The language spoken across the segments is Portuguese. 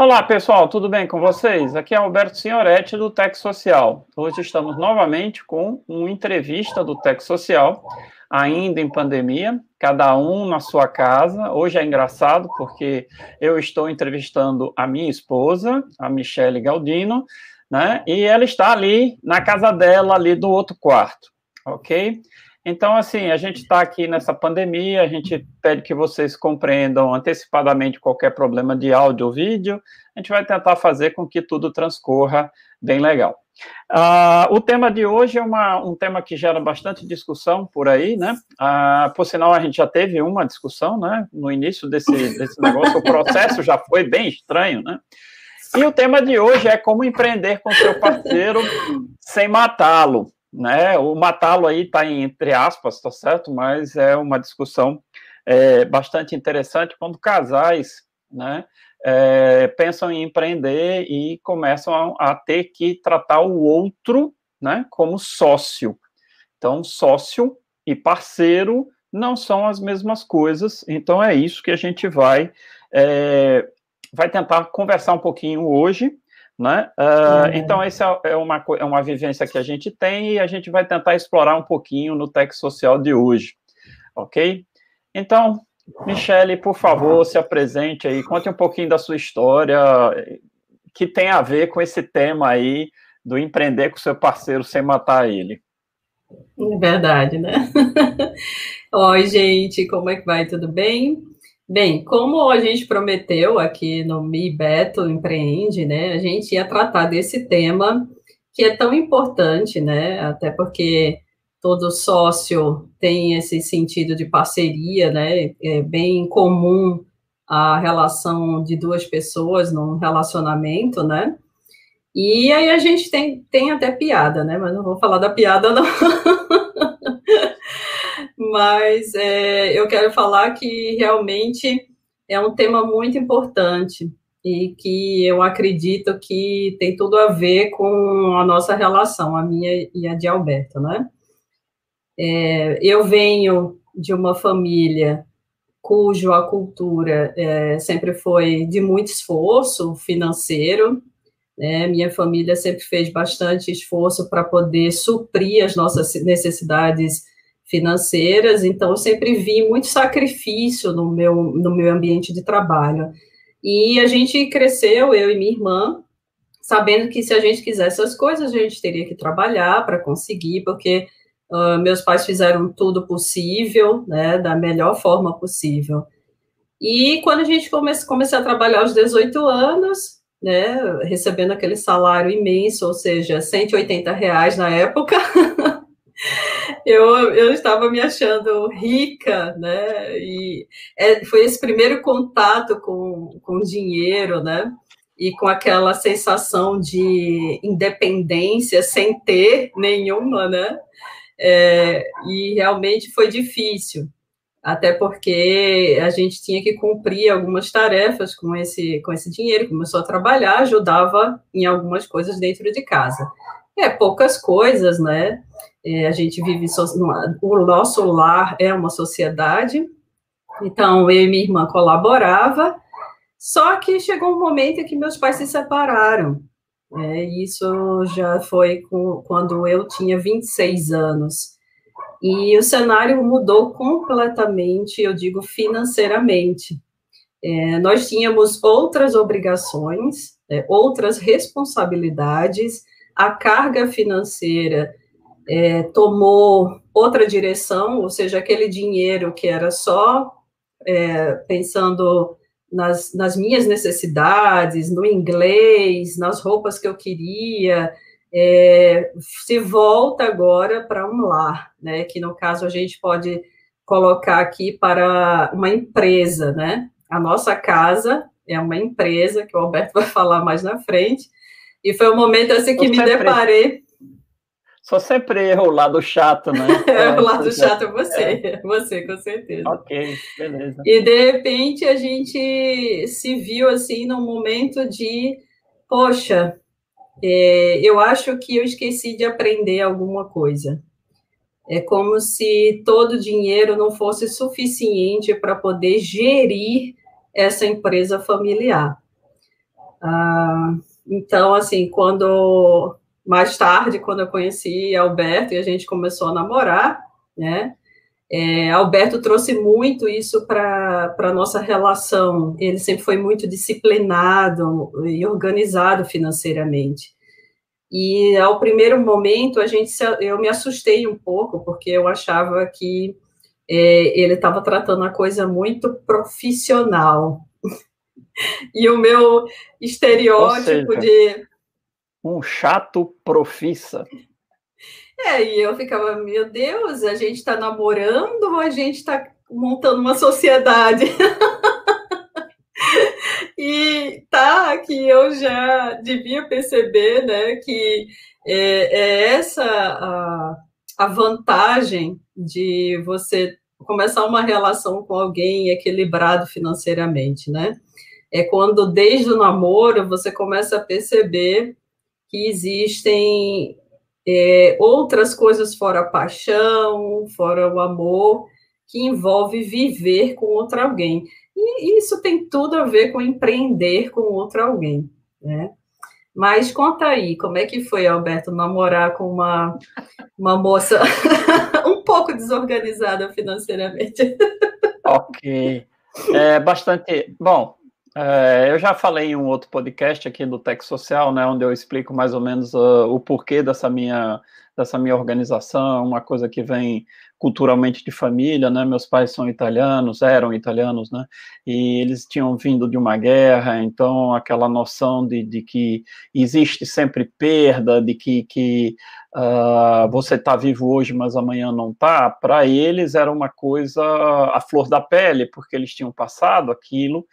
Olá, pessoal, tudo bem com vocês? Aqui é Alberto Signoretti, do Tec Social. Hoje estamos novamente com uma entrevista do Tec Social, ainda em pandemia, cada um na sua casa. Hoje é engraçado porque eu estou entrevistando a minha esposa, a Michele Galdino, né? E ela está ali na casa dela, ali do outro quarto, ok? Então, assim, a gente está aqui nessa pandemia, a gente pede que vocês compreendam antecipadamente qualquer problema de áudio ou vídeo, a gente vai tentar fazer com que tudo transcorra bem legal. Uh, o tema de hoje é uma, um tema que gera bastante discussão por aí, né? Uh, por sinal, a gente já teve uma discussão, né? No início desse, desse negócio, o processo já foi bem estranho, né? E o tema de hoje é como empreender com seu parceiro sem matá-lo né? O matá-lo aí está entre aspas, tá certo? Mas é uma discussão é, bastante interessante quando casais, né? É, pensam em empreender e começam a, a, ter que tratar o outro, né? Como sócio. Então, sócio e parceiro não são as mesmas coisas. Então, é isso que a gente vai é, vai tentar conversar um pouquinho hoje né? Uh, Então, essa é uma, é uma vivência que a gente tem e a gente vai tentar explorar um pouquinho no Tech Social de hoje, ok? Então, Michele, por favor, se apresente aí, conte um pouquinho da sua história, que tem a ver com esse tema aí do empreender com seu parceiro sem matar ele. É verdade, né? Oi, gente, como é que vai? Tudo bem? Bem, como a gente prometeu aqui no Mi Beto Empreende, né, a gente ia tratar desse tema que é tão importante, né, até porque todo sócio tem esse sentido de parceria, né, é bem comum a relação de duas pessoas num relacionamento, né, e aí a gente tem, tem até piada, né, mas não vou falar da piada, não. mas é, eu quero falar que realmente é um tema muito importante e que eu acredito que tem tudo a ver com a nossa relação, a minha e a de Alberto, né? É, eu venho de uma família cujo a cultura é, sempre foi de muito esforço financeiro, né? Minha família sempre fez bastante esforço para poder suprir as nossas necessidades financeiras, então eu sempre vi muito sacrifício no meu, no meu ambiente de trabalho. E a gente cresceu, eu e minha irmã, sabendo que se a gente quisesse as coisas, a gente teria que trabalhar para conseguir, porque uh, meus pais fizeram tudo possível, né, da melhor forma possível. E quando a gente come começou a trabalhar aos 18 anos, né, recebendo aquele salário imenso, ou seja, 180 reais na época, eu, eu estava me achando rica, né? E é, foi esse primeiro contato com, com dinheiro, né? E com aquela sensação de independência sem ter nenhuma, né? É, e realmente foi difícil, até porque a gente tinha que cumprir algumas tarefas com esse, com esse dinheiro, começou a trabalhar, ajudava em algumas coisas dentro de casa. É, poucas coisas, né? É, a gente vive, o nosso lar é uma sociedade, então eu e minha irmã colaborava, só que chegou um momento em que meus pais se separaram. É, isso já foi com, quando eu tinha 26 anos. E o cenário mudou completamente, eu digo financeiramente. É, nós tínhamos outras obrigações, é, outras responsabilidades, a carga financeira é, tomou outra direção, ou seja, aquele dinheiro que era só é, pensando nas, nas, minhas necessidades, no inglês, nas roupas que eu queria, é, se volta agora para um lar, né? Que no caso a gente pode colocar aqui para uma empresa, né? A nossa casa é uma empresa, que o Alberto vai falar mais na frente, e foi um momento assim que me deparei. Só sempre erro o lado chato, né? é, o lado chato é você, é. você, com certeza. Ok, beleza. E de repente a gente se viu assim num momento de, poxa, é, eu acho que eu esqueci de aprender alguma coisa. É como se todo o dinheiro não fosse suficiente para poder gerir essa empresa familiar. Ah, então, assim, quando mais tarde, quando eu conheci Alberto e a gente começou a namorar, né? É, Alberto trouxe muito isso para a nossa relação. Ele sempre foi muito disciplinado e organizado financeiramente. E ao primeiro momento a gente eu me assustei um pouco porque eu achava que é, ele estava tratando a coisa muito profissional. E o meu estereótipo seja, de um chato profissa. É, e eu ficava, meu Deus, a gente está namorando ou a gente está montando uma sociedade? e tá que eu já devia perceber, né, que é, é essa a, a vantagem de você começar uma relação com alguém equilibrado financeiramente, né? É quando desde o namoro você começa a perceber que existem é, outras coisas fora a paixão, fora o amor, que envolve viver com outro alguém. E isso tem tudo a ver com empreender com outro alguém, né? Mas conta aí, como é que foi, Alberto, namorar com uma, uma moça um pouco desorganizada financeiramente? Ok. É bastante. Bom, é, eu já falei em um outro podcast aqui do Tech Social, né, onde eu explico mais ou menos uh, o porquê dessa minha, dessa minha organização, uma coisa que vem culturalmente de família, né, meus pais são italianos, eram italianos, né, e eles tinham vindo de uma guerra, então aquela noção de, de que existe sempre perda, de que, que uh, você está vivo hoje, mas amanhã não está, para eles era uma coisa a flor da pele, porque eles tinham passado aquilo,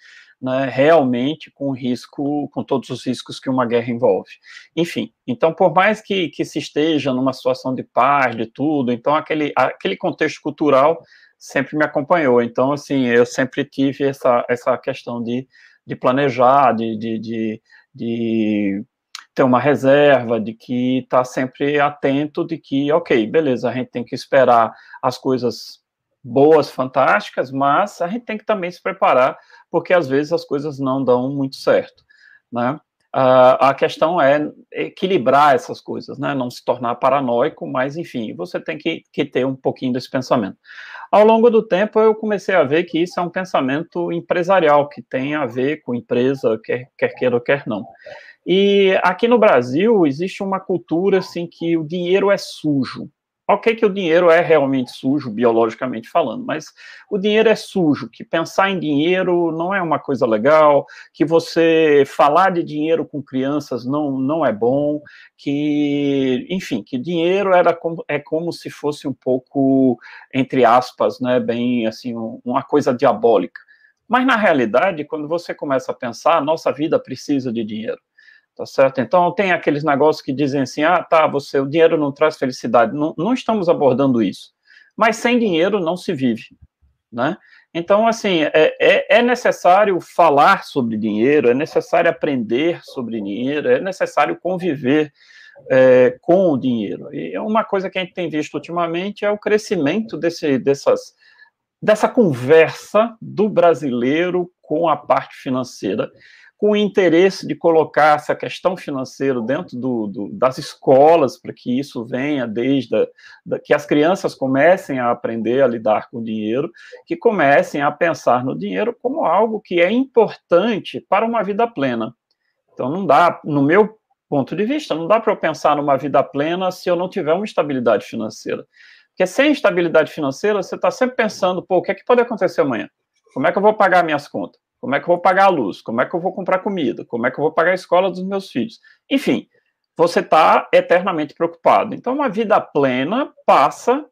né, realmente com risco, com todos os riscos que uma guerra envolve. Enfim, então por mais que, que se esteja numa situação de paz, de tudo, então aquele, aquele contexto cultural sempre me acompanhou. Então, assim, eu sempre tive essa, essa questão de, de planejar, de, de, de, de ter uma reserva, de que está sempre atento de que, ok, beleza, a gente tem que esperar as coisas boas, fantásticas, mas a gente tem que também se preparar porque às vezes as coisas não dão muito certo, né? A questão é equilibrar essas coisas, né? Não se tornar paranoico, mas enfim, você tem que, que, ter um pouquinho desse pensamento. Ao longo do tempo, eu comecei a ver que isso é um pensamento empresarial, que tem a ver com empresa, quer, quer queira ou quer não. E aqui no Brasil existe uma cultura assim que o dinheiro é sujo. Ok que o dinheiro é realmente sujo, biologicamente falando, mas o dinheiro é sujo, que pensar em dinheiro não é uma coisa legal, que você falar de dinheiro com crianças não, não é bom, que, enfim, que dinheiro era como, é como se fosse um pouco, entre aspas, né, bem assim, uma coisa diabólica. Mas na realidade, quando você começa a pensar, nossa vida precisa de dinheiro tá certo? Então tem aqueles negócios que dizem assim, ah, tá, você, o dinheiro não traz felicidade. Não, não estamos abordando isso. Mas sem dinheiro não se vive, né? Então, assim, é, é, é, necessário falar sobre dinheiro, é necessário aprender sobre dinheiro, é necessário conviver é, com o dinheiro. E uma coisa que a gente tem visto ultimamente é o crescimento desse, dessas, dessa conversa do brasileiro com a parte financeira, com o interesse de colocar essa questão financeira dentro do, do, das escolas, para que isso venha desde a, da, que as crianças comecem a aprender a lidar com o dinheiro, que comecem a pensar no dinheiro como algo que é importante para uma vida plena. Então, não dá, no meu ponto de vista, não dá para eu pensar numa vida plena se eu não tiver uma estabilidade financeira. Porque sem estabilidade financeira, você está sempre pensando, pô, o que é que pode acontecer amanhã? Como é que eu vou pagar minhas contas? Como é que eu vou pagar a luz? Como é que eu vou comprar comida? Como é que eu vou pagar a escola dos meus filhos? Enfim, você está eternamente preocupado. Então, uma vida plena passa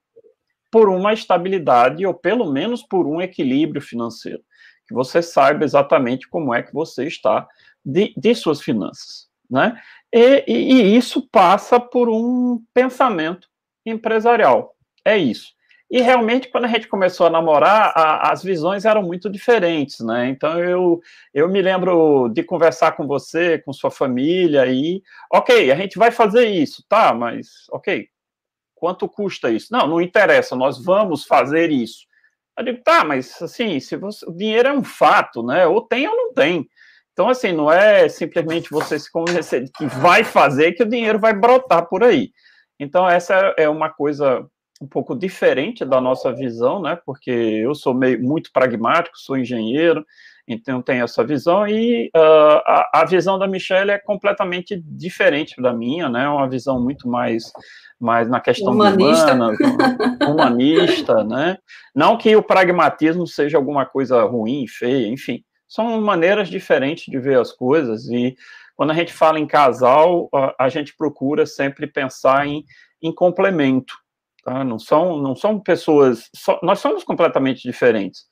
por uma estabilidade ou pelo menos por um equilíbrio financeiro, que você saiba exatamente como é que você está de, de suas finanças, né? E, e, e isso passa por um pensamento empresarial. É isso. E realmente, quando a gente começou a namorar, a, as visões eram muito diferentes, né? Então eu, eu me lembro de conversar com você, com sua família, e ok, a gente vai fazer isso, tá? Mas ok, quanto custa isso? Não, não interessa, nós vamos fazer isso. Eu digo, tá, mas assim, se você, o dinheiro é um fato, né? Ou tem ou não tem. Então, assim, não é simplesmente você se convencer de que vai fazer que o dinheiro vai brotar por aí. Então, essa é uma coisa um pouco diferente da nossa visão, né? Porque eu sou meio, muito pragmático, sou engenheiro, então tenho essa visão, e uh, a, a, visão da Michelle é completamente diferente da minha, né? Uma visão muito mais, mais na questão humanista. humana, humanista, né? Não que o pragmatismo seja alguma coisa ruim, feia, enfim, são maneiras diferentes de ver as coisas, e quando a gente fala em casal, a, a gente procura sempre pensar em, em complemento, tá? Não são, não são pessoas, nós somos completamente diferentes,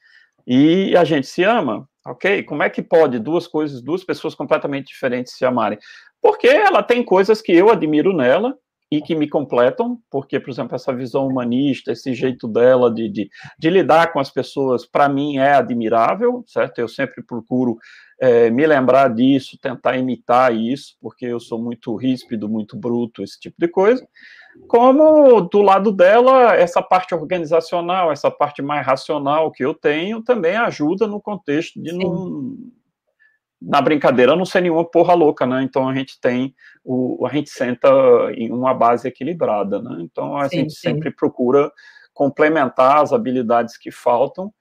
e a gente se ama, ok? Como é que pode duas coisas, duas pessoas completamente diferentes se amarem? Porque ela tem coisas que eu admiro nela e que me completam, porque, por exemplo, essa visão humanista, esse jeito dela de, de, de lidar com as pessoas, para mim é admirável, certo? Eu sempre procuro é, me lembrar disso, tentar imitar isso, porque eu sou muito ríspido, muito bruto, esse tipo de coisa como do lado dela, essa parte organizacional, essa parte mais racional que eu tenho, também ajuda no contexto de não. Na brincadeira não ser nenhuma porra louca, né? Então a gente tem o. A gente senta em uma base equilibrada, né? Então a sim, gente sim. sempre procura complementar as habilidades que faltam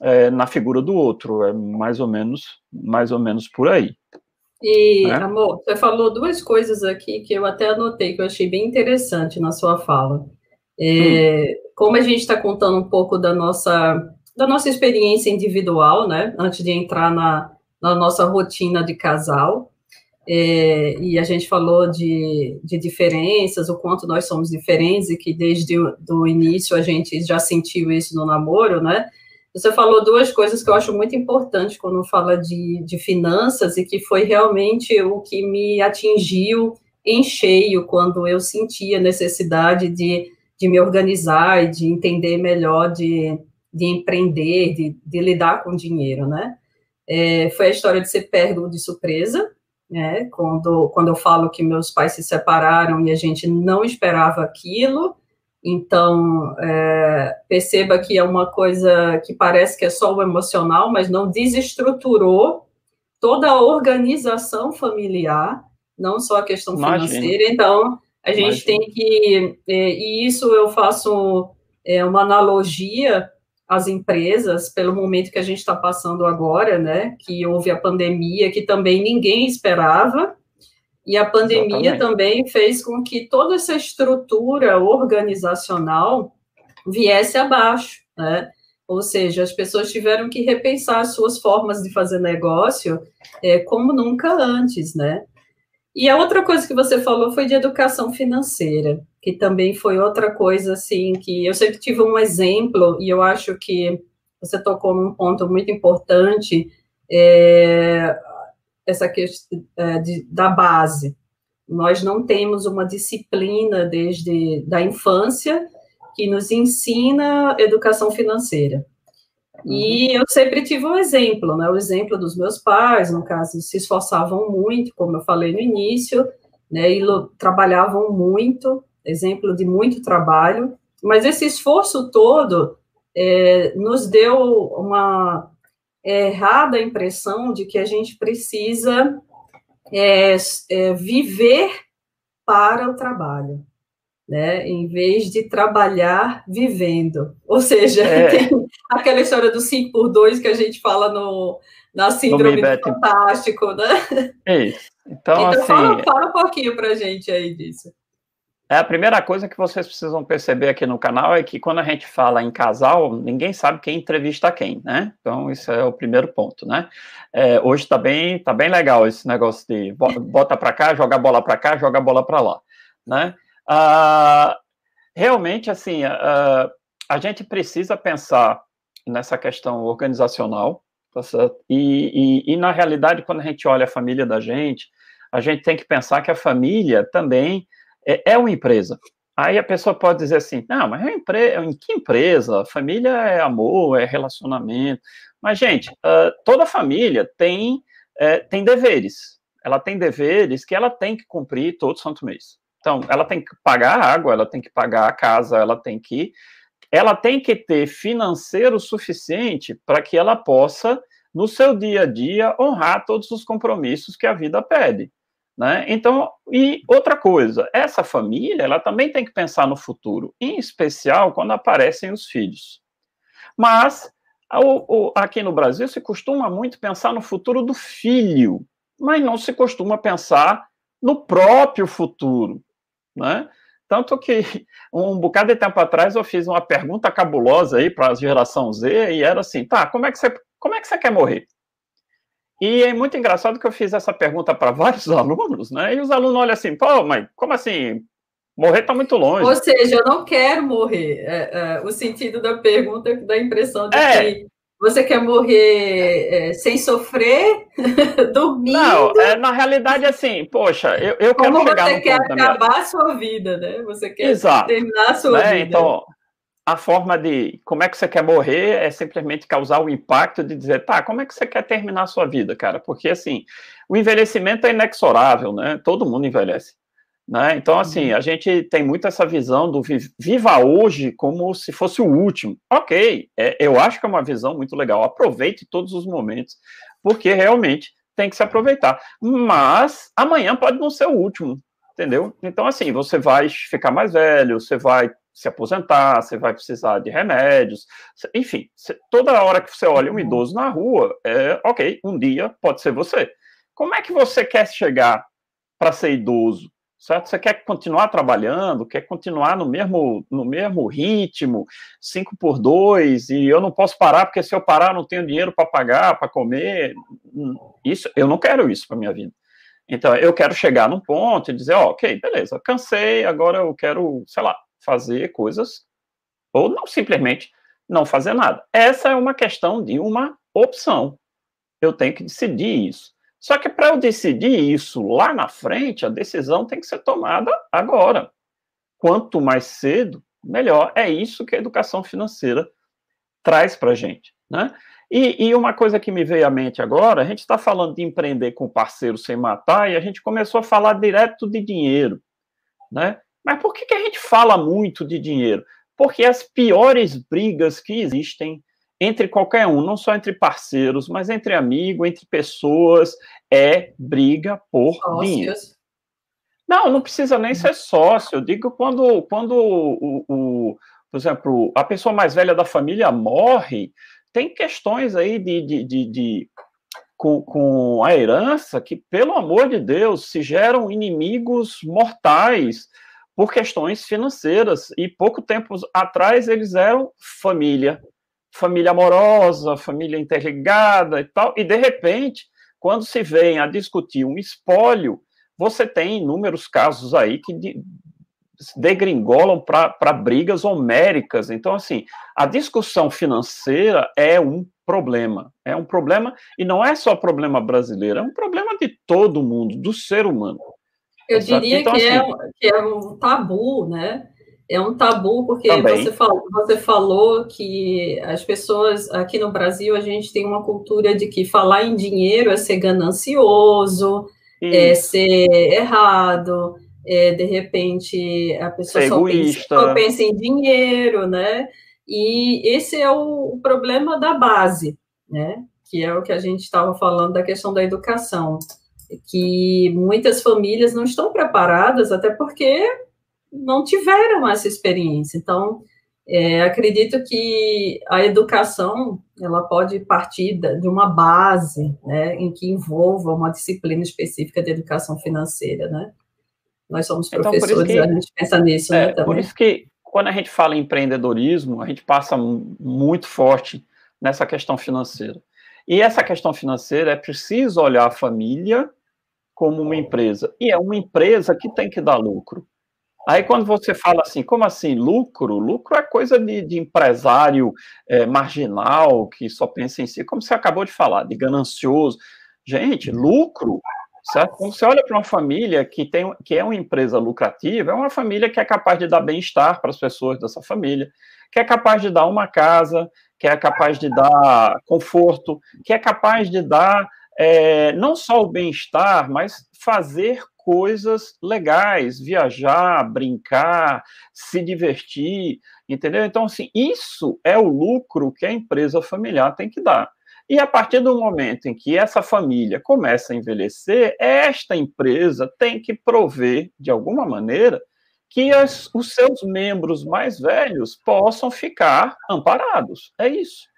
é, na figura do outro. É mais ou menos, mais ou menos por aí. E, né? amor, você falou duas coisas aqui que eu até anotei, que eu achei bem interessante na sua fala. É, hum. Como a gente está contando um pouco da nossa, da nossa experiência individual, né, antes de entrar na, na nossa rotina de casal, é, e a gente falou de, de diferenças, o quanto nós somos diferentes, e que desde o início a gente já sentiu isso no namoro, né? Você falou duas coisas que eu acho muito importantes quando fala de, de finanças e que foi realmente o que me atingiu em cheio quando eu senti a necessidade de, de me organizar e de entender melhor de, de empreender, de, de lidar com dinheiro, né? É, foi a história de ser pego de surpresa, né? Quando, quando eu falo que meus pais se separaram e a gente não esperava aquilo, então, é, perceba que é uma coisa que parece que é só o emocional, mas não desestruturou toda a organização familiar, não só a questão Imagina. financeira. Então, a gente Imagina. tem que. É, e isso eu faço é, uma analogia às empresas, pelo momento que a gente está passando agora, né? Que houve a pandemia, que também ninguém esperava e a pandemia Exatamente. também fez com que toda essa estrutura organizacional viesse abaixo, né? Ou seja, as pessoas tiveram que repensar suas formas de fazer negócio é, como nunca antes, né? E a outra coisa que você falou foi de educação financeira, que também foi outra coisa, assim, que eu sempre tive um exemplo, e eu acho que você tocou num ponto muito importante, é, essa questão é, de, da base. Nós não temos uma disciplina desde da infância que nos ensina educação financeira. Uhum. E eu sempre tive um exemplo, né? O exemplo dos meus pais, no caso, se esforçavam muito, como eu falei no início, né? E trabalhavam muito, exemplo de muito trabalho. Mas esse esforço todo é, nos deu uma errada impressão de que a gente precisa é, é, viver para o trabalho, né? Em vez de trabalhar vivendo. Ou seja, é. tem aquela história do 5 por 2 que a gente fala no, na síndrome do fantástico, né? É isso. Então, então assim, fala, fala um pouquinho para a gente aí disso. É, a primeira coisa que vocês precisam perceber aqui no canal é que quando a gente fala em casal, ninguém sabe quem entrevista quem, né? Então, isso é o primeiro ponto, né? É, hoje tá bem, tá bem legal esse negócio de bota para cá, joga a bola para cá, joga a bola para lá, né? Ah, realmente, assim, ah, a gente precisa pensar nessa questão organizacional, tá e, e, e, na realidade, quando a gente olha a família da gente, a gente tem que pensar que a família também é, é uma empresa. Aí a pessoa pode dizer assim, não, mas é empresa, em que empresa? Família é amor, é relacionamento. Mas, gente, uh, toda família tem, uh, tem deveres. Ela tem deveres que ela tem que cumprir todo santo mês. Então, ela tem que pagar a água, ela tem que pagar a casa, ela tem que ela tem que ter financeiro suficiente para que ela possa no seu dia a dia, honrar todos os compromissos que a vida pede. Né? Então, e outra coisa, essa família, ela também tem que pensar no futuro, em especial quando aparecem os filhos. Mas, o, o, aqui no Brasil, se costuma muito pensar no futuro do filho, mas não se costuma pensar no próprio futuro, né? Tanto que um bocado de tempo atrás eu fiz uma pergunta cabulosa aí para a geração Z e era assim, tá, como é que você, como é que você quer morrer? E é muito engraçado que eu fiz essa pergunta para vários alunos, né? E os alunos olham assim, pô, mas como assim? Morrer está muito longe. Ou seja, eu não quero morrer. É, é, o sentido da pergunta dá a impressão de é. que você quer morrer é, sem sofrer, dormindo? Não, é, na realidade, assim, poxa, eu, eu quero Como chegar você quer acabar a sua vida, né? Você quer Exato. terminar a sua né? vida. Então, a forma de como é que você quer morrer é simplesmente causar o impacto de dizer, tá, como é que você quer terminar a sua vida, cara? Porque, assim, o envelhecimento é inexorável, né? Todo mundo envelhece. Né? Então, assim, uhum. a gente tem muito essa visão do viva hoje como se fosse o último. Ok, é, eu acho que é uma visão muito legal. Aproveite todos os momentos, porque realmente tem que se aproveitar. Mas amanhã pode não ser o último, entendeu? Então, assim, você vai ficar mais velho, você vai se aposentar, você vai precisar de remédios, enfim, toda hora que você olha um idoso na rua, é ok, um dia pode ser você. Como é que você quer chegar para ser idoso? certo? Você quer continuar trabalhando, quer continuar no mesmo, no mesmo ritmo, 5 por 2, e eu não posso parar, porque se eu parar, não tenho dinheiro para pagar, para comer. Isso, eu não quero isso para minha vida. Então, eu quero chegar num ponto e dizer, ó, ok, beleza, cansei, agora eu quero, sei lá, fazer coisas, ou não simplesmente não fazer nada. Essa é uma questão de uma opção. Eu tenho que decidir isso. Só que para eu decidir isso lá na frente, a decisão tem que ser tomada agora. Quanto mais cedo, melhor. É isso que a educação financeira traz para a gente. Né? E, e, uma coisa que me veio à mente agora, a gente está falando de empreender com parceiro sem matar e a gente começou a falar direto de dinheiro. Né? Mas por que, que a gente fala muito de dinheiro? Porque as piores brigas que existem entre qualquer um, não só entre parceiros, mas entre amigos, entre pessoas, é briga por Sócios. dinheiro. Não, não precisa nem ser sócio. Eu digo quando, quando o, o, por exemplo, a pessoa mais velha da família morre, tem questões aí de, de, de, de com, com a herança que, pelo amor de Deus, se geram inimigos mortais por questões financeiras. E pouco tempo atrás eles eram família família amorosa, família interligada e tal, e de repente, quando se vem a discutir um espólio, você tem inúmeros casos aí que de, degringolam para brigas homéricas. Então, assim, a discussão financeira é um problema. É um problema, e não é só problema brasileiro, é um problema de todo mundo, do ser humano. Eu diria então, que, é assim, é, que é um tabu, né? é um tabu, porque você falou, você falou que as pessoas aqui no Brasil, a gente tem uma cultura de que falar em dinheiro é ser ganancioso, é ser errado, é, de repente a pessoa só pensa, só pensa, em dinheiro, né? E esse é o problema da base, né? Que é o que a gente estava falando da questão da educação, que muitas famílias não estão preparadas, até porque não tiveram essa experiência. Então, é, acredito que a educação ela pode partir de uma base, né, em que envolva uma disciplina específica de educação financeira, né? Nós somos professores, então, que, a gente pensa nisso, né, é, né. Por isso que quando a gente fala em empreendedorismo, a gente passa muito forte nessa questão financeira. E essa questão financeira é preciso olhar a família como uma empresa. E é uma empresa que tem que dar lucro. Aí quando você fala assim, como assim, lucro? Lucro é coisa de, de empresário é, marginal que só pensa em si, como você acabou de falar, de ganancioso. Gente, lucro, certo? Quando você olha para uma família que, tem, que é uma empresa lucrativa, é uma família que é capaz de dar bem-estar para as pessoas dessa família, que é capaz de dar uma casa, que é capaz de dar conforto, que é capaz de dar é, não só o bem-estar, mas fazer coisas legais, viajar, brincar, se divertir, entendeu? Então, assim, isso é o lucro que a empresa familiar tem que dar. E a partir do momento em que essa família começa a envelhecer, esta empresa tem que prover, de alguma maneira, que as, os seus membros mais velhos possam ficar amparados. É isso.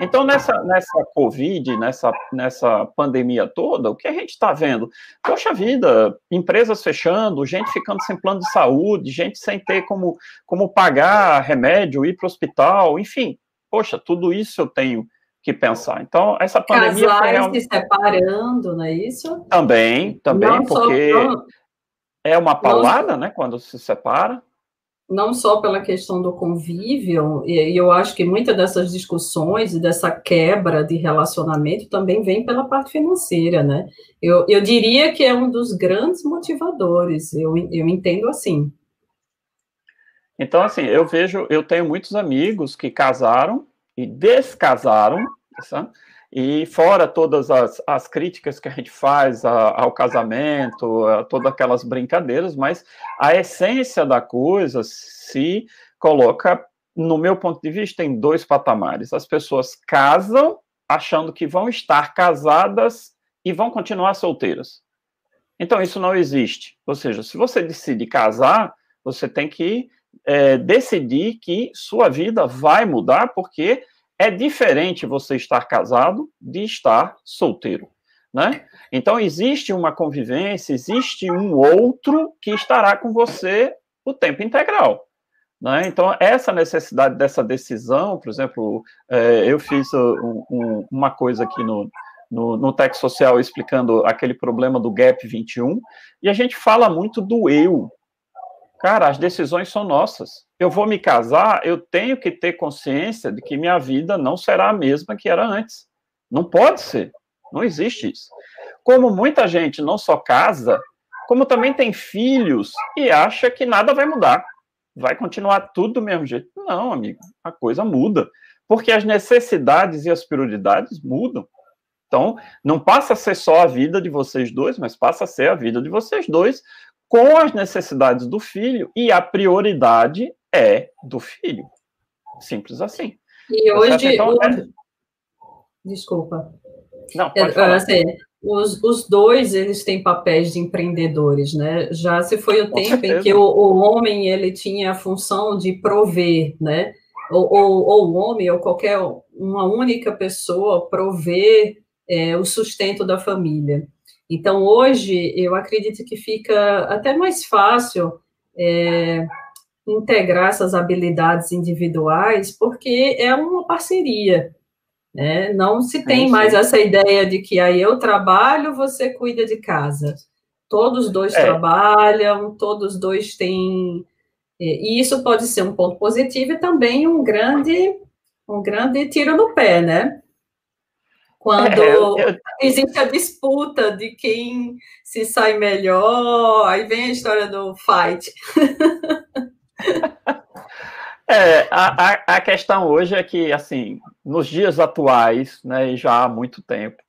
Então, nessa, nessa Covid, nessa, nessa pandemia toda, o que a gente está vendo? Poxa vida, empresas fechando, gente ficando sem plano de saúde, gente sem ter como, como pagar remédio, ir para o hospital, enfim. Poxa, tudo isso eu tenho que pensar. Então, essa pandemia. Casais realmente... se separando, não é isso? Também, também, não porque só, é uma paulada, não... né, quando se separa não só pela questão do convívio, e eu acho que muitas dessas discussões e dessa quebra de relacionamento também vem pela parte financeira, né? Eu, eu diria que é um dos grandes motivadores, eu, eu entendo assim. Então, assim, eu vejo, eu tenho muitos amigos que casaram e descasaram, sabe? E fora todas as, as críticas que a gente faz a, ao casamento, a todas aquelas brincadeiras, mas a essência da coisa se coloca, no meu ponto de vista, em dois patamares. As pessoas casam achando que vão estar casadas e vão continuar solteiras. Então, isso não existe. Ou seja, se você decide casar, você tem que é, decidir que sua vida vai mudar, porque é diferente você estar casado de estar solteiro, né? Então existe uma convivência, existe um outro que estará com você o tempo integral. Né? Então, essa necessidade dessa decisão, por exemplo, é, eu fiz um, um, uma coisa aqui no, no, no Tech Social explicando aquele problema do Gap 21, e a gente fala muito do eu. Cara, as decisões são nossas eu vou me casar, eu tenho que ter consciência de que minha vida não será a mesma que era antes. Não pode ser. Não existe isso. Como muita gente não só casa, como também tem filhos e acha que nada vai mudar. Vai continuar tudo do mesmo jeito. Não, amigo, a coisa muda. Porque as necessidades e as prioridades mudam. Então, não passa a ser só a vida de vocês dois, mas passa a ser a vida de vocês dois com as necessidades do filho e a prioridade é do filho. Simples assim. E hoje. Então, é... Desculpa. Não, pode é, falar. Assim, os, os dois eles têm papéis de empreendedores, né? Já se foi o Com tempo certeza. em que o, o, homem ele tinha a função de prover, né? Ou, ou, ou o homem ou qualquer uma única pessoa prover é, o sustento da família. Então hoje eu acredito que fica até mais fácil é, integrar essas habilidades individuais, porque é uma parceria. Né? Não se tem é mais essa ideia de que aí eu trabalho, você cuida de casa. Todos dois é. trabalham, todos dois têm. E isso pode ser um ponto positivo e também um grande, um grande tiro no pé, né? Quando é, eu, eu... existe a disputa de quem se sai melhor, aí vem a história do fight. É, a, a, questão hoje é que, assim, nos dias atuais, né, e já há muito tempo,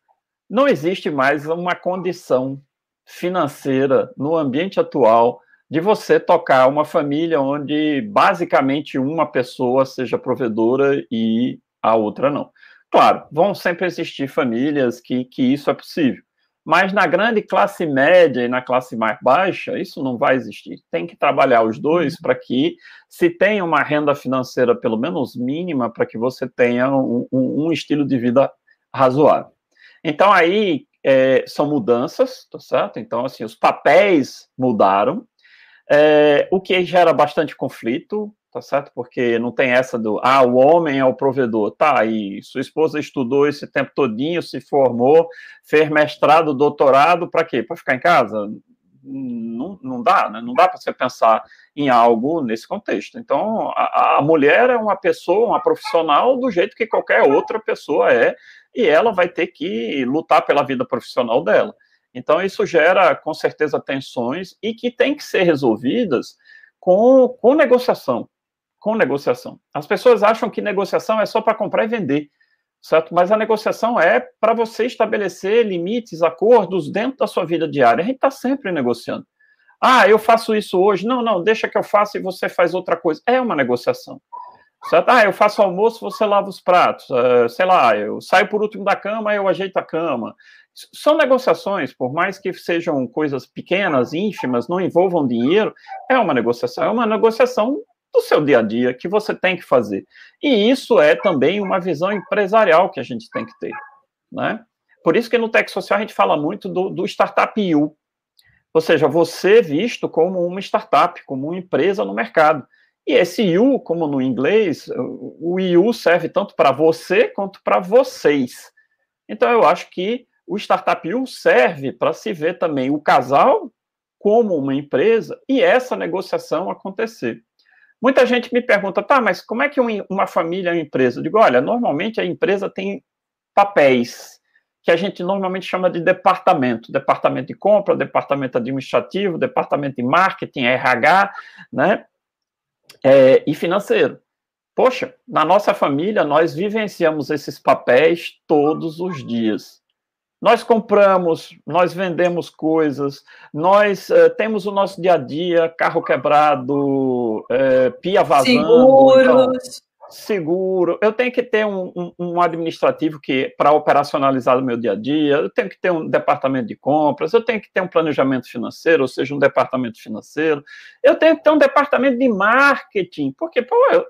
não existe mais uma condição financeira no ambiente atual de você tocar uma família onde basicamente uma pessoa seja provedora e a outra não. Claro, vão sempre existir famílias que, que isso é possível. Mas na grande classe média e na classe mais baixa, isso não vai existir. Tem que trabalhar os dois uhum. para que se tenha uma renda financeira, pelo menos mínima, para que você tenha um, um, um, estilo de vida razoável. Então, aí é, são mudanças, tá certo? Então, assim, os papéis mudaram, é, o que gera bastante conflito, tá certo? Porque não tem essa do, ah, o homem é o provedor, tá, e sua esposa estudou esse tempo todinho, se formou, fez mestrado, doutorado, para quê? Para ficar em casa? Não, não dá, né? Não dá para você pensar em algo nesse contexto. Então, a, a mulher é uma pessoa, uma profissional do jeito que qualquer outra pessoa é, e ela vai ter que lutar pela vida profissional dela. Então, isso gera, com certeza, tensões e que tem que ser resolvidas com, com negociação com negociação. As pessoas acham que negociação é só para comprar e vender, certo? Mas a negociação é para você estabelecer limites, acordos dentro da sua vida diária. A gente está sempre negociando. Ah, eu faço isso hoje. Não, não, deixa que eu faça e você faz outra coisa. É uma negociação. Certo? Ah, eu faço almoço, você lava os pratos. Uh, sei lá, eu saio por último da cama, eu ajeito a cama. São negociações, por mais que sejam coisas pequenas, ínfimas, não envolvam dinheiro, é uma negociação, é uma negociação do seu dia a dia que você tem que fazer. E isso é também uma visão empresarial que a gente tem que ter, né? Por isso que no Tech Social a gente fala muito do, do Startup U, ou seja, você visto como uma startup, como uma empresa no mercado. E esse U, como no inglês, o U serve tanto para você quanto para vocês. Então eu acho que o Startup U serve para se ver também o casal como uma empresa e essa negociação acontecer. Muita gente me pergunta, tá, mas como é que uma família é uma empresa? Eu digo, olha, normalmente a empresa tem papéis que a gente normalmente chama de departamento, departamento de compra, departamento administrativo, departamento de marketing, RH, né, é, e financeiro. Poxa, na nossa família nós vivenciamos esses papéis todos os dias. Nós compramos, nós vendemos coisas, nós uh, temos o nosso dia a dia, carro quebrado, uh, pia vazando. Seguros. Então, seguro. Eu tenho que ter um, um, um administrativo que para operacionalizar o meu dia a dia. Eu tenho que ter um departamento de compras. Eu tenho que ter um planejamento financeiro, ou seja, um departamento financeiro. Eu tenho que ter um departamento de marketing, porque pô, eu,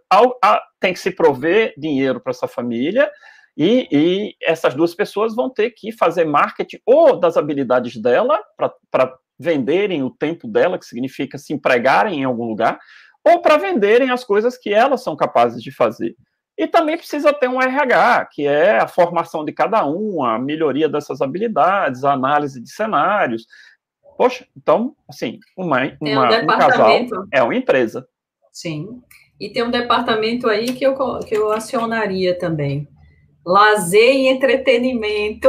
tem que se prover dinheiro para essa família e, e, essas duas pessoas vão ter que fazer marketing ou das habilidades dela para venderem o tempo dela, que significa se empregarem em algum lugar, ou para venderem as coisas que elas são capazes de fazer. E também precisa ter um RH, que é a formação de cada um, a melhoria dessas habilidades, a análise de cenários. Poxa, então, assim, uma, uma um, um casal é uma empresa. Sim. E tem um departamento aí que eu, que eu acionaria também, Lazer e entretenimento.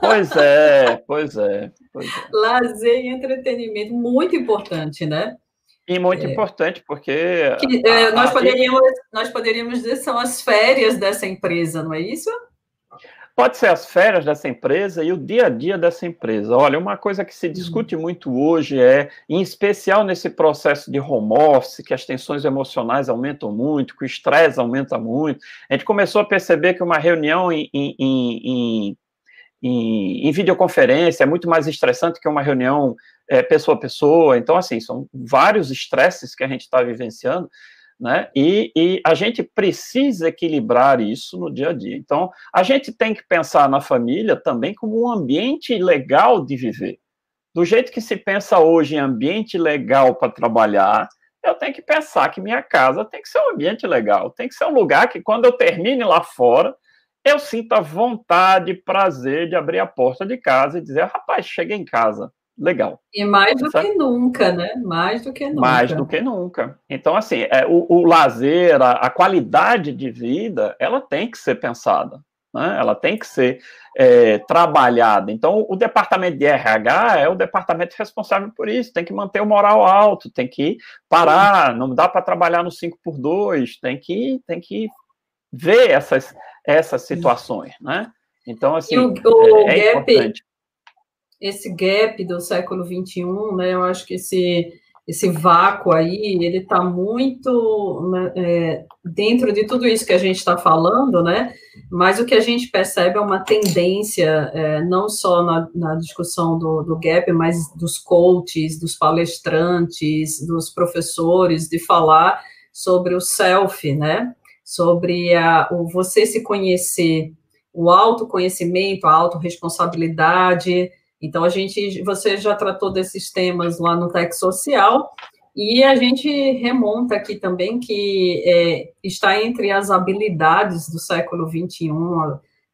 Pois é, pois é, pois é. Lazer e entretenimento, muito importante, né? E muito é. importante, porque. Que, é, nós, poderíamos, nós poderíamos dizer que são as férias dessa empresa, não é isso? Pode ser as férias dessa empresa e o dia a dia dessa empresa. Olha, uma coisa que se discute muito hoje é, em especial nesse processo de home office, que as tensões emocionais aumentam muito, que o estresse aumenta muito. A gente começou a perceber que uma reunião em, em, em, em, em videoconferência é muito mais estressante que uma reunião é, pessoa a pessoa. Então, assim, são vários estresses que a gente está vivenciando né? E, e, a gente precisa equilibrar isso no dia a dia. Então, a gente tem que pensar na família também como um ambiente legal de viver. Do jeito que se pensa hoje em ambiente legal para trabalhar, eu tenho que pensar que minha casa tem que ser um ambiente legal, tem que ser um lugar que quando eu termine lá fora, eu sinta vontade, prazer de abrir a porta de casa e dizer, rapaz, cheguei em casa, legal. E mais do que nunca, né? Mais do que nunca. Mais do que nunca. Então, assim, é, o, o lazer, a, a, qualidade de vida, ela tem que ser pensada, né? Ela tem que ser é, trabalhada. Então, o departamento de RH é o departamento responsável por isso, tem que manter o moral alto, tem que parar, não dá para trabalhar no 5 por 2 tem que, tem que ver essas, essas situações, né? Então, assim, o, o é, é importante esse gap do século XXI, né, eu acho que esse, esse vácuo aí, ele está muito né, é, dentro de tudo isso que a gente está falando, né, mas o que a gente percebe é uma tendência, é, não só na, na discussão do, do gap, mas dos coaches, dos palestrantes, dos professores, de falar sobre o self, né, sobre a, o você se conhecer, o autoconhecimento, a autorresponsabilidade, então, a gente, você já tratou desses temas lá no Tech Social, e a gente remonta aqui também que é, está entre as habilidades do século XXI,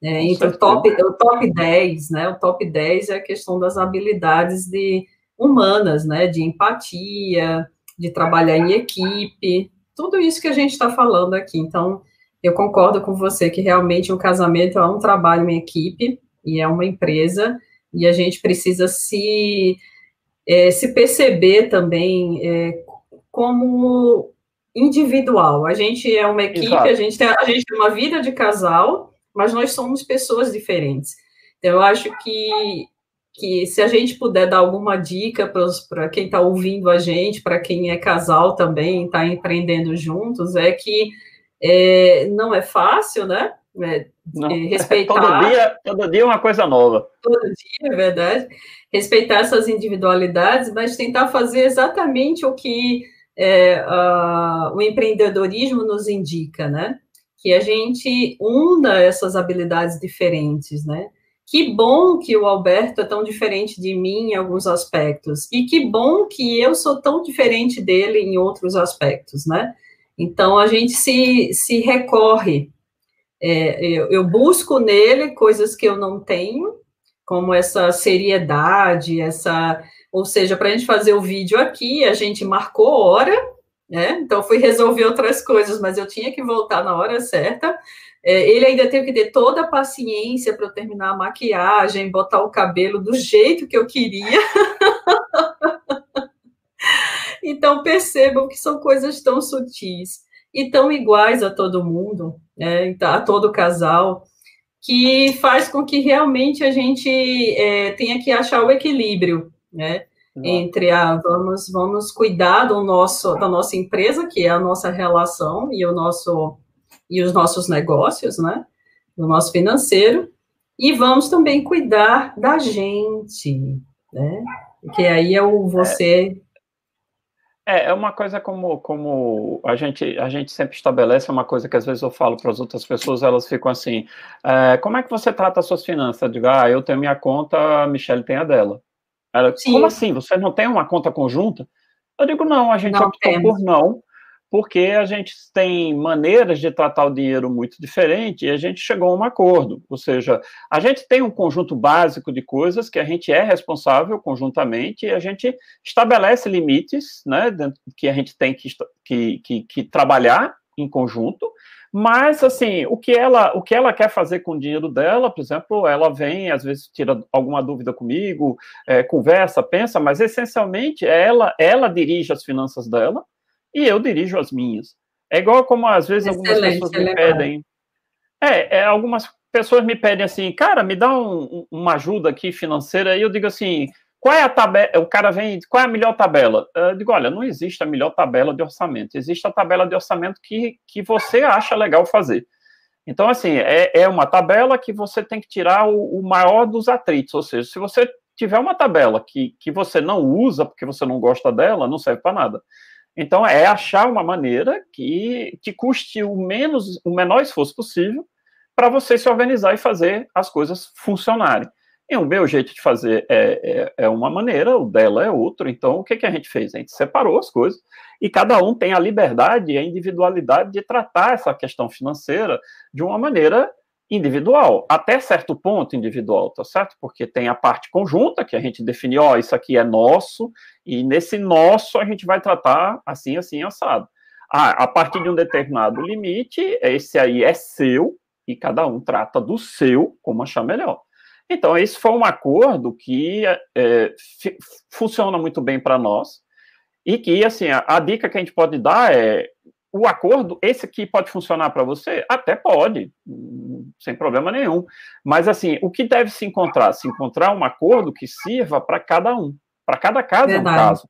é, entre o top, o top 10, né? O top 10 é a questão das habilidades de, humanas, né? De empatia, de trabalhar em equipe, tudo isso que a gente está falando aqui. Então, eu concordo com você que realmente um casamento é um trabalho em equipe e é uma empresa, e a gente precisa se, é, se perceber também é, como individual. A gente é uma equipe, a gente, tem, a gente tem uma vida de casal, mas nós somos pessoas diferentes. Então, eu acho que, que se a gente puder dar alguma dica para quem está ouvindo a gente, para quem é casal também, está empreendendo juntos, é que É, não é fácil, né? É, não, respeitar. todo, dia, todo dia uma coisa nova. Todo dia, é verdade. Respeitar essas individualidades, mas tentar fazer exatamente o que é, uh, o empreendedorismo nos indica, né? Que a gente una essas habilidades diferentes, né? Que bom que o Alberto é tão diferente de mim em alguns aspectos, e que bom que eu sou tão diferente dele em outros aspectos, né? Então a gente se, se recorre, é, eu, eu busco nele coisas que eu não tenho, como essa seriedade, essa ou seja, para a gente fazer o vídeo aqui, a gente marcou hora, né? Então fui resolver outras coisas, mas eu tinha que voltar na hora certa. É, ele ainda teve que ter toda a paciência para terminar a maquiagem, botar o cabelo do jeito que eu queria. então percebam que são coisas tão sutis e tão iguais a todo mundo, né? a todo casal, que faz com que realmente a gente é, tenha que achar o equilíbrio né? Entre a vamos vamos cuidar do nosso da nossa empresa, que é a nossa relação e o nosso e os nossos negócios, né? Do nosso financeiro, e vamos também cuidar da gente, né? Que aí é o você é, é uma coisa como, como a, gente, a gente sempre estabelece, é uma coisa que às vezes eu falo para as outras pessoas, elas ficam assim, é, como é que você trata as suas finanças? Eu digo, ah, eu tenho minha conta, a Michelle tem a dela. Ela, como assim? Você não tem uma conta conjunta? Eu digo, não, a gente não optou temos. por não, porque a gente tem maneiras de tratar o dinheiro muito diferente e a gente chegou a um acordo. Ou seja, a gente tem um conjunto básico de coisas que a gente é responsável conjuntamente e a gente estabelece limites, né, que a gente tem que, que, que, que trabalhar em conjunto, mas, assim, o que ela, o que ela quer fazer com o dinheiro dela, por exemplo, ela vem, às vezes tira alguma dúvida comigo, é, conversa, pensa, mas essencialmente ela, ela dirige as finanças dela e eu dirijo as minhas. É igual como às vezes Excelente, algumas pessoas me pedem. É, é, algumas pessoas me pedem assim, cara, me dá um, uma ajuda aqui financeira, e eu digo assim, qual é a tabela? O cara vem, qual é a melhor tabela? Eu digo, olha, não existe a melhor tabela de orçamento. Existe a tabela de orçamento que, que você acha legal fazer. Então, assim, é, é uma tabela que você tem que tirar o, o maior dos atritos. Ou seja, se você tiver uma tabela que, que você não usa porque você não gosta dela, não serve para nada. Então, é achar uma maneira que, que custe o menos, o menor esforço possível para você se organizar e fazer as coisas funcionarem. E o meu jeito de fazer é, é, é, uma maneira, o dela é outro. Então, o que, que a gente fez? A gente separou as coisas e cada um tem a liberdade e a individualidade de tratar essa questão financeira de uma maneira individual, até certo ponto individual, tá certo? Porque tem a parte conjunta, que a gente definiu, ó, isso aqui é nosso, e nesse nosso a gente vai tratar assim, assim, assado. Ah, a partir de um determinado limite, esse aí é seu, e cada um trata do seu como achar melhor. Então, esse foi um acordo que é, funciona muito bem para nós e que, assim, a, a, dica que a gente pode dar é o acordo, esse aqui pode funcionar para você? Até pode, sem problema nenhum. Mas, assim, o que deve se encontrar? Se encontrar um acordo que sirva para cada um. Para cada caso Verdade. um caso.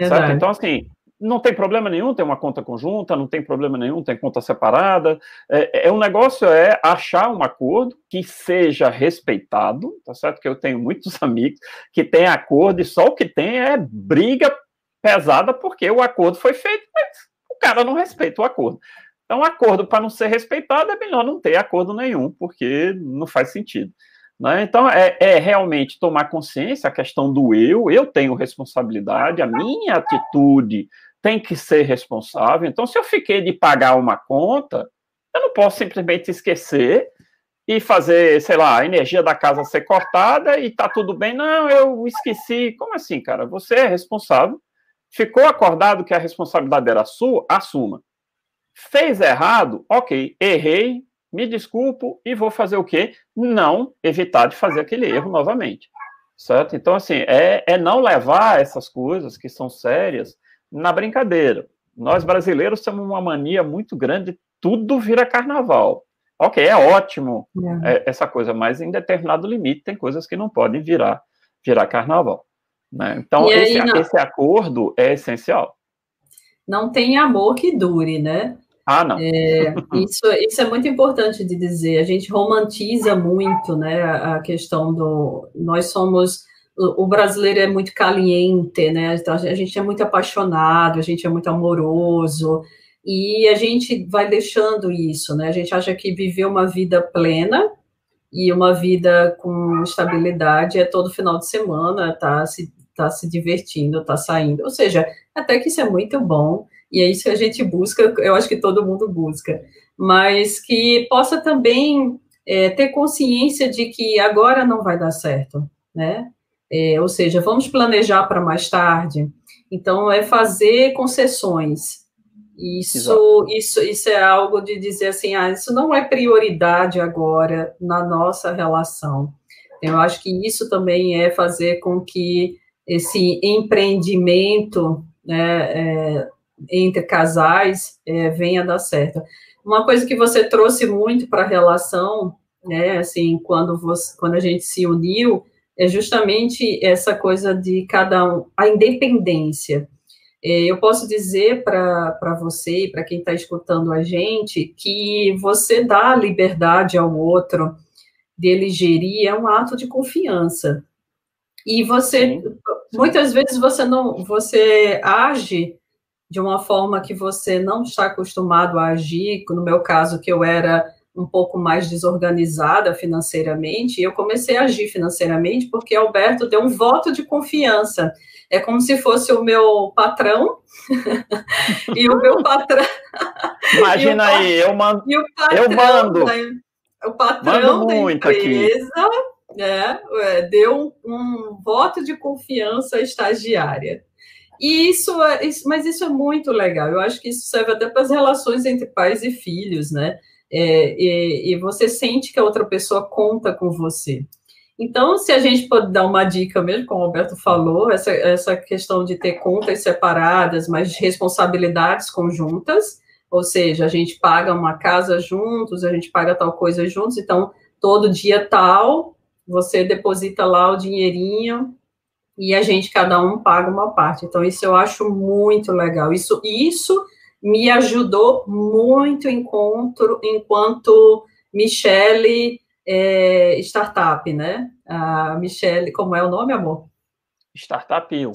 Certo? Então, assim, não tem problema nenhum ter uma conta conjunta, não tem problema nenhum ter conta separada. É, é um negócio é achar um acordo que seja respeitado, tá certo? Que eu tenho muitos amigos que têm acordo e só o que tem é briga pesada porque o acordo foi feito, mas cara não respeita o acordo. Então, acordo para não ser respeitado é melhor não ter acordo nenhum, porque não faz sentido. Né? Então, é, é, realmente tomar consciência a questão do eu, eu tenho responsabilidade, a minha atitude tem que ser responsável. Então, se eu fiquei de pagar uma conta, eu não posso simplesmente esquecer e fazer, sei lá, a energia da casa ser cortada e tá tudo bem. Não, eu esqueci. Como assim, cara? Você é responsável. Ficou acordado que a responsabilidade era sua, assuma. Fez errado, ok, errei, me desculpo e vou fazer o quê? Não evitar de fazer aquele erro novamente. Certo? Então, assim, é, é não levar essas coisas que são sérias na brincadeira. Nós brasileiros temos uma mania muito grande, tudo vira carnaval. Ok, é ótimo é. É, essa coisa, mas em determinado limite tem coisas que não podem virar, virar carnaval. Né? Então, esse, esse acordo é essencial. Não tem amor que dure, né? Ah, não. É, isso, isso é muito importante de dizer. A gente romantiza muito, né, a questão do. Nós somos. O, o brasileiro é muito caliente, né? Então, a gente é muito apaixonado, a gente é muito amoroso, e a gente vai deixando isso, né? A gente acha que viver uma vida plena e uma vida com estabilidade é todo final de semana, tá se, tá se divertindo, tá saindo. Ou seja, até que isso é muito bom, e é isso que a gente busca, eu acho que todo mundo busca, mas que possa também é, ter consciência de que agora não vai dar certo, né? É, ou seja, vamos planejar para mais tarde. Então, é fazer concessões. Isso, isso, isso é algo de dizer assim, ah, isso não é prioridade agora na nossa relação. Eu acho que isso também é fazer com que esse empreendimento né, é, entre casais é, venha dar certo. Uma coisa que você trouxe muito para a relação, né, assim, quando, você, quando a gente se uniu, é justamente essa coisa de cada um, a independência. É, eu posso dizer para você e para quem está escutando a gente que você dá liberdade ao outro dele gerir é um ato de confiança. E você, Sim. muitas vezes você não, você age de uma forma que você não está acostumado a agir. No meu caso, que eu era um pouco mais desorganizada financeiramente, eu comecei a agir financeiramente porque Alberto deu um voto de confiança. É como se fosse o meu patrão e o meu patrão. Imagina aí, eu mando. eu mando. Da, o patrão da empresa né, é, deu um, um voto de confiança à estagiária. E isso, é, isso, mas isso é muito legal. Eu acho que isso serve até para as relações entre pais e filhos, né? É, e, e, você sente que a outra pessoa conta com você. Então, se a gente pode dar uma dica mesmo, como o Alberto falou, essa, essa questão de ter contas separadas, mas responsabilidades conjuntas, ou seja, a gente paga uma casa juntos, a gente paga tal coisa juntos, então todo dia tal, você deposita lá o dinheirinho e a gente, cada um, paga uma parte. Então, isso eu acho muito legal. Isso, isso me ajudou muito encontro, enquanto Michele é, Startup, né? A Michele, como é o nome, amor? Startup You.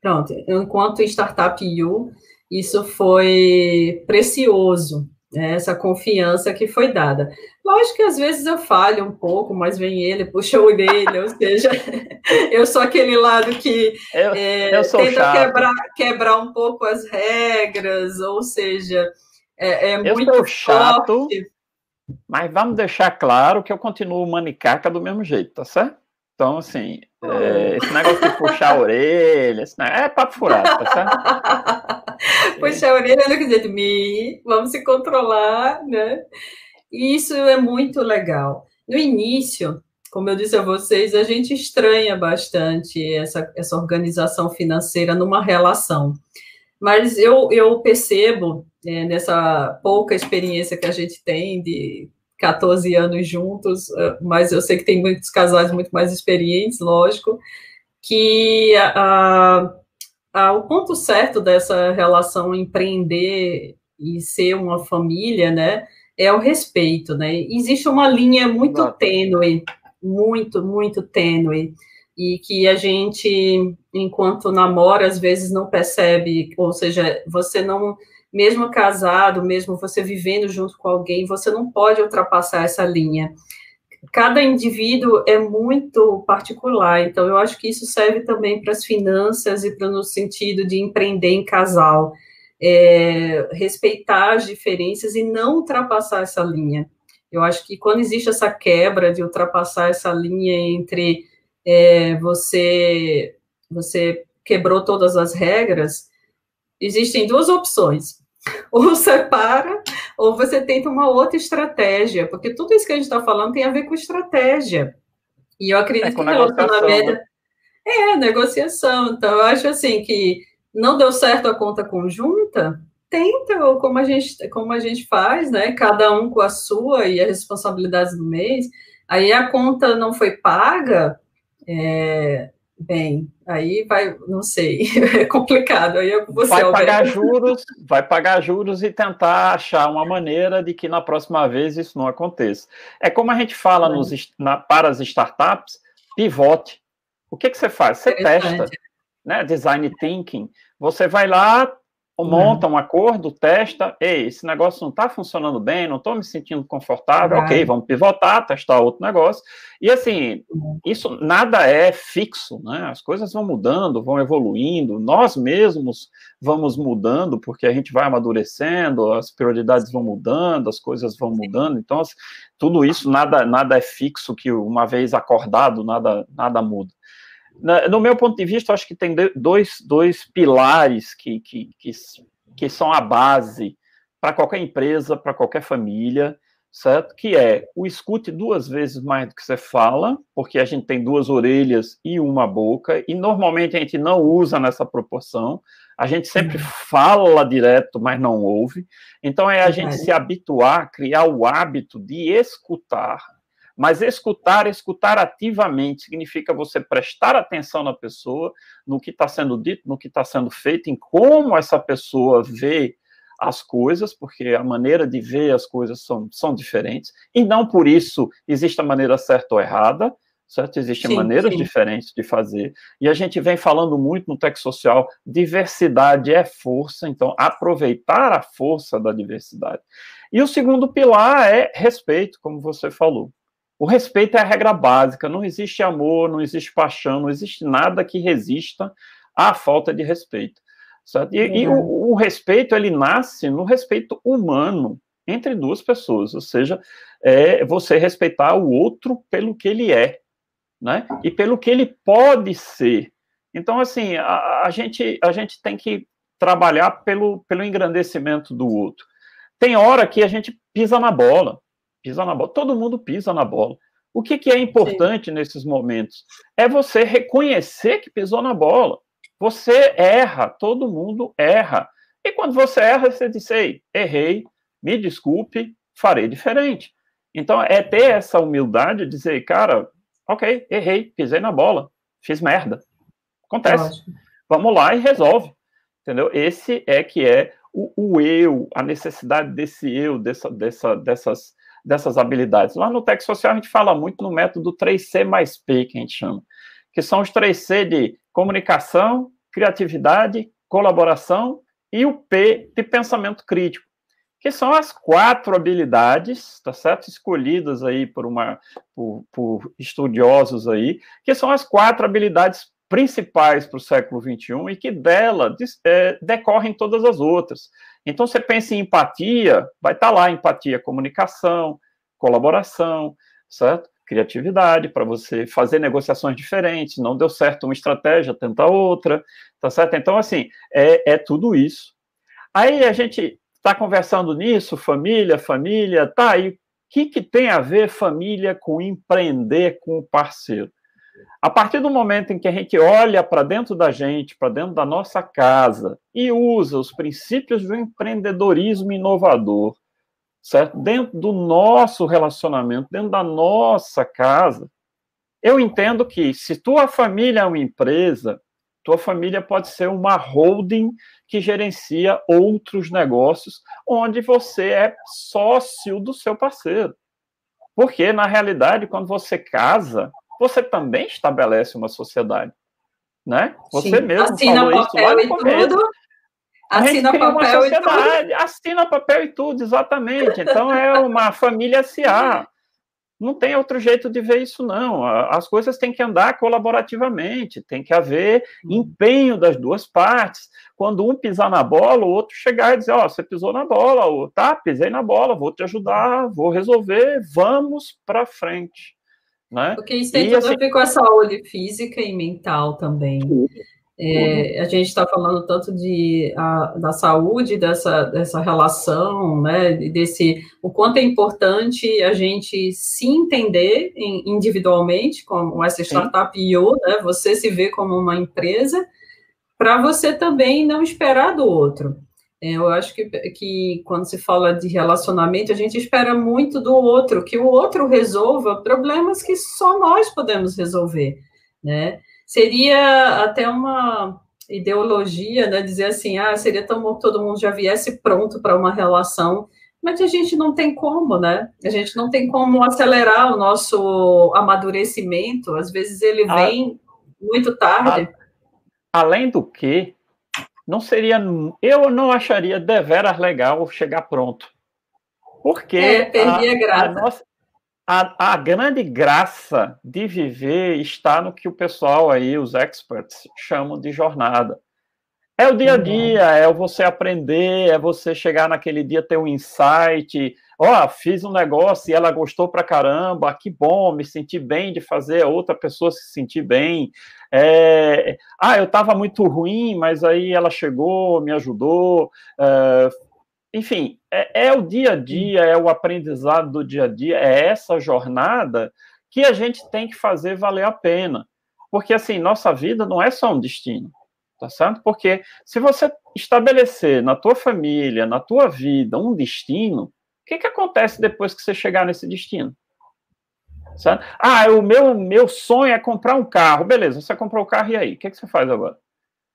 Pronto, enquanto Startup You, isso foi precioso, né, essa confiança que foi dada. Lógico que às vezes eu falho um pouco, mas vem ele, puxa a orelha, ou seja, eu sou aquele lado que eu, é, eu tenta quebrar, quebrar um pouco as regras, ou seja, é, é eu muito sou chato, forte. mas vamos deixar claro que eu continuo manicaca do mesmo jeito, tá certo? Então, assim, é, esse negócio de puxar a orelha, negócio, é papo furado, tá certo? puxar a orelha não quer dizer de mim, vamos se controlar, né? E isso é muito legal. No início, como eu disse a vocês, a gente estranha bastante essa, essa organização financeira numa relação. Mas eu, eu percebo, é, nessa pouca experiência que a gente tem de 14 anos juntos, eh, mas eu sei que tem muitos casais muito mais experientes, lógico, que a, a, o ponto certo dessa relação empreender e ser uma família, né, é o respeito, né? Existe uma linha muito tênue, muito, muito tênue, e que a gente, enquanto namora, às vezes não percebe, ou seja, você não mesmo casado, mesmo você vivendo junto com alguém, você não pode ultrapassar essa linha. Cada indivíduo é muito particular, então eu acho que isso serve também para as finanças e para no sentido de empreender em casal. É, respeitar as diferenças e não ultrapassar essa linha. Eu acho que quando existe essa quebra de ultrapassar essa linha entre é, você você quebrou todas as regras, existem duas opções ou separa, ou você tenta uma outra estratégia, porque tudo isso que a gente está falando tem a ver com estratégia. E eu acredito é, que relacionamento. Né? É, negociação. Então, eu acho assim que não deu certo a conta conjunta, tenta, ou como a gente, como a gente faz, né? Cada um com a sua e as responsabilidades do mês. Aí a conta não foi paga, é, Bem, aí vai, não sei, é complicado. Aí é você, vai pagar juros, vai pagar juros e tentar achar uma maneira de que na próxima vez isso não aconteça. É como a gente fala é. nos, na, para as startups, pivote. O que, que você faz? Você testa, né? Design thinking. Você vai lá, monta um acordo, testa, ei, esse negócio não está funcionando bem, não estou me sentindo confortável, ok, vamos pivotar, testar outro negócio. E assim, uhum. isso nada é fixo, né? As coisas vão mudando, vão evoluindo, nós mesmos vamos mudando, porque a gente vai amadurecendo, as prioridades vão mudando, as coisas vão mudando, então tudo isso nada, nada é fixo que uma vez acordado, nada, nada muda no meu ponto de vista, acho que tem dois, dois pilares que, que, que, que são a base para qualquer empresa, para qualquer família, certo? Que é o escute duas vezes mais do que você fala, porque a gente tem duas orelhas e uma boca, e normalmente a gente não usa nessa proporção. A gente sempre uhum. fala direto, mas não ouve. Então é a gente se habituar, criar o hábito de escutar, mas escutar, escutar ativamente, significa você prestar atenção na pessoa, no que está sendo dito, no que está sendo feito, em como essa pessoa vê as coisas, porque a maneira de ver as coisas são, são diferentes, e não por isso existe a maneira certa ou errada, certo? Existem sim, maneiras sim. diferentes de fazer. E a gente vem falando muito no Tech Social, diversidade é força, então aproveitar a força da diversidade. E o segundo pilar é respeito, como você falou. O respeito é a regra básica. Não existe amor, não existe paixão, não existe nada que resista à falta de respeito. Certo? E, é. e o, o, respeito ele nasce no respeito humano entre duas pessoas, ou seja, é você respeitar o outro pelo que ele é, né? E pelo que ele pode ser. Então, assim, a, a gente a gente tem que trabalhar pelo, pelo engrandecimento do outro. Tem hora que a gente pisa na bola, pisa na bola. Todo mundo pisa na bola. O que, que é importante Sim. nesses momentos? É você reconhecer que pisou na bola. Você erra, todo mundo erra. E quando você erra, você diz: Ei, errei, me desculpe, farei diferente. Então, é ter essa humildade de dizer, cara, ok, errei, pisei na bola, fiz merda. Acontece. Vamos lá e resolve. Entendeu? Esse é que é o, o eu, a necessidade desse eu, dessa, dessa, dessas dessas habilidades. Lá no Tech Social a gente fala muito no método 3C mais P, que a gente chama, que são os 3C de comunicação, criatividade, colaboração e o P de pensamento crítico, que são as quatro habilidades, tá certo? Escolhidas aí por uma por, por estudiosos aí, que são as quatro habilidades principais para o século XXI e que dela é, decorrem todas as outras. Então, você pensa em empatia, vai estar tá lá empatia, comunicação, colaboração, certo? Criatividade, para você fazer negociações diferentes, não deu certo uma estratégia, tenta outra, tá certo? Então, assim, é, é tudo isso. Aí a gente está conversando nisso, família, família, tá, e o que, que tem a ver família com empreender com o parceiro? A partir do momento em que a gente olha para dentro da gente, para dentro da nossa casa, e usa os princípios do empreendedorismo inovador, certo? Dentro do nosso relacionamento, dentro da nossa casa, eu entendo que se tua família é uma empresa, tua família pode ser uma holding que gerencia outros negócios, onde você é sócio do seu parceiro. Porque, na realidade, quando você casa, você também estabelece uma sociedade, né? Você Sim. mesmo assina falou isso lá no começo. Tudo. Assina papel e tudo. Assina papel e tudo, exatamente. Então é uma família SA. Não tem outro jeito de ver isso, não. As coisas têm que andar colaborativamente, tem que haver hum. empenho das duas partes. Quando um pisar na bola, o outro chegar e dizer: Ó, oh, você pisou na bola, ou tá, pisei na bola, vou te ajudar, vou resolver, vamos para frente. Né? Porque isso tem e, tudo assim, a ver com a saúde física e mental também. É, a gente está falando tanto de, a, da saúde, dessa, dessa relação, né, desse, o quanto é importante a gente se entender em, individualmente, como essa startup IO, né, você se vê como uma empresa, para você também não esperar do outro. É, eu acho que, que quando se fala de relacionamento, a gente espera muito do outro, que o outro resolva problemas que só nós podemos resolver, né? seria até uma ideologia, né, dizer assim, ah, seria tão bom que todo mundo já viesse pronto para uma relação, mas a gente não tem como, né? A gente não tem como acelerar o nosso amadurecimento, às vezes ele ah. vem muito tarde. Além do que, não seria, eu não acharia deveras legal chegar pronto. Porque é, a. A, nossa, a, a, grande graça de viver está no que o pessoal aí, os experts, chamam de jornada. É o dia a uhum. dia, é você aprender, é você chegar naquele dia ter um insight. Ó, oh, fiz um negócio e ela gostou pra caramba, que bom, me senti bem de fazer a outra pessoa se sentir bem. É, ah, eu estava muito ruim, mas aí ela chegou, me ajudou. É, enfim, é, é, o dia a dia, é o aprendizado do dia a dia, é essa jornada que a gente tem que fazer valer a pena. Porque, assim, nossa vida não é só um destino, tá certo? Porque se você estabelecer na tua família, na tua vida, um destino, o que, que acontece depois que você chegar nesse destino? Certo? Ah, o meu, meu sonho é comprar um carro. Beleza, você comprou o carro e aí? O que, que você faz agora?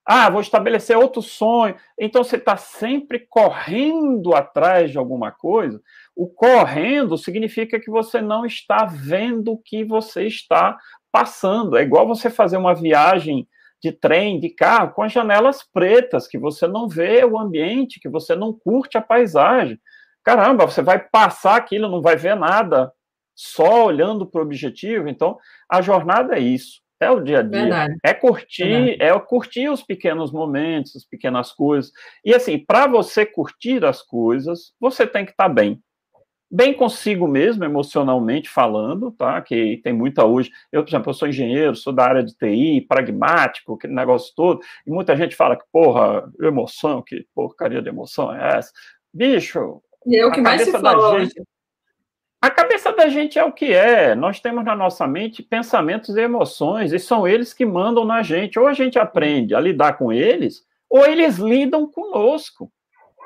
Ah, vou estabelecer outro sonho. Então você está sempre correndo atrás de alguma coisa. O correndo significa que você não está vendo o que você está passando. É igual você fazer uma viagem de trem, de carro, com as janelas pretas, que você não vê o ambiente, que você não curte a paisagem. Caramba, você vai passar aquilo, não vai ver nada, só olhando para o objetivo. Então, a jornada é isso. É o dia a dia. Verdade. É curtir, Verdade. é curtir os pequenos momentos, as pequenas coisas. E assim, para você curtir as coisas, você tem que estar tá bem. Bem consigo mesmo, emocionalmente falando, tá? Que tem muita hoje. Eu, por exemplo, eu sou engenheiro, sou da área de TI, pragmático, aquele negócio todo, e muita gente fala que, porra, emoção, que porcaria de emoção é essa? Bicho, e é o que mais se fala. Gente, a cabeça da gente é o que é. Nós temos na nossa mente pensamentos e emoções, e são eles que mandam na gente. Ou a gente aprende a lidar com eles, ou eles lidam conosco.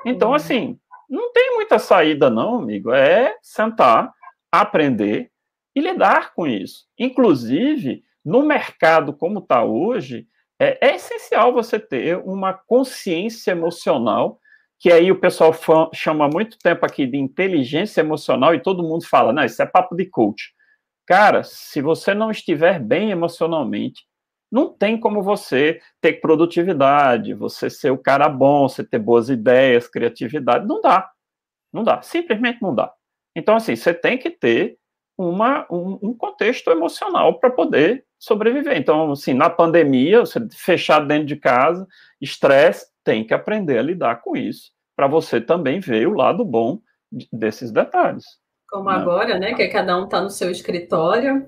Então, uhum. assim, não tem muita saída, não, amigo. É sentar, aprender e lidar com isso. Inclusive, no mercado como está hoje, é, é essencial você ter uma consciência emocional que aí o pessoal chama muito tempo aqui de inteligência emocional e todo mundo fala, não, isso é papo de coach. Cara, se você não estiver bem emocionalmente, não tem como você ter produtividade, você ser o cara bom, você ter boas ideias, criatividade, não dá. Não dá, simplesmente não dá. Então, assim, você tem que ter uma, um, um contexto emocional para poder sobreviver. Então, assim, na pandemia, você fechado dentro de casa, estresse, tem que aprender a lidar com isso, para você também ver o lado bom desses detalhes. Como né? agora, né? Que cada um está no seu escritório,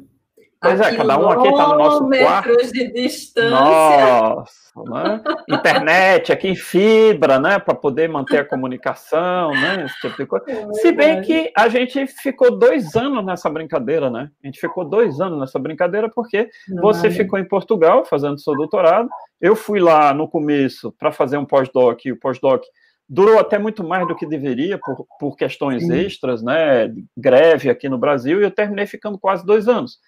Pois é, cada um aqui está no nosso quarto. de distância. Nossa, né? Internet aqui em fibra, né? Para poder manter a comunicação, né? Esse tipo de coisa. É Se bem que a gente ficou dois anos nessa brincadeira, né? A gente ficou dois anos nessa brincadeira porque Não, você ficou em Portugal fazendo seu doutorado. Eu fui lá no começo para fazer um pós-doc, e o pós-doc durou até muito mais do que deveria por, por questões Sim. extras, né? Greve aqui no Brasil, e eu terminei ficando quase dois anos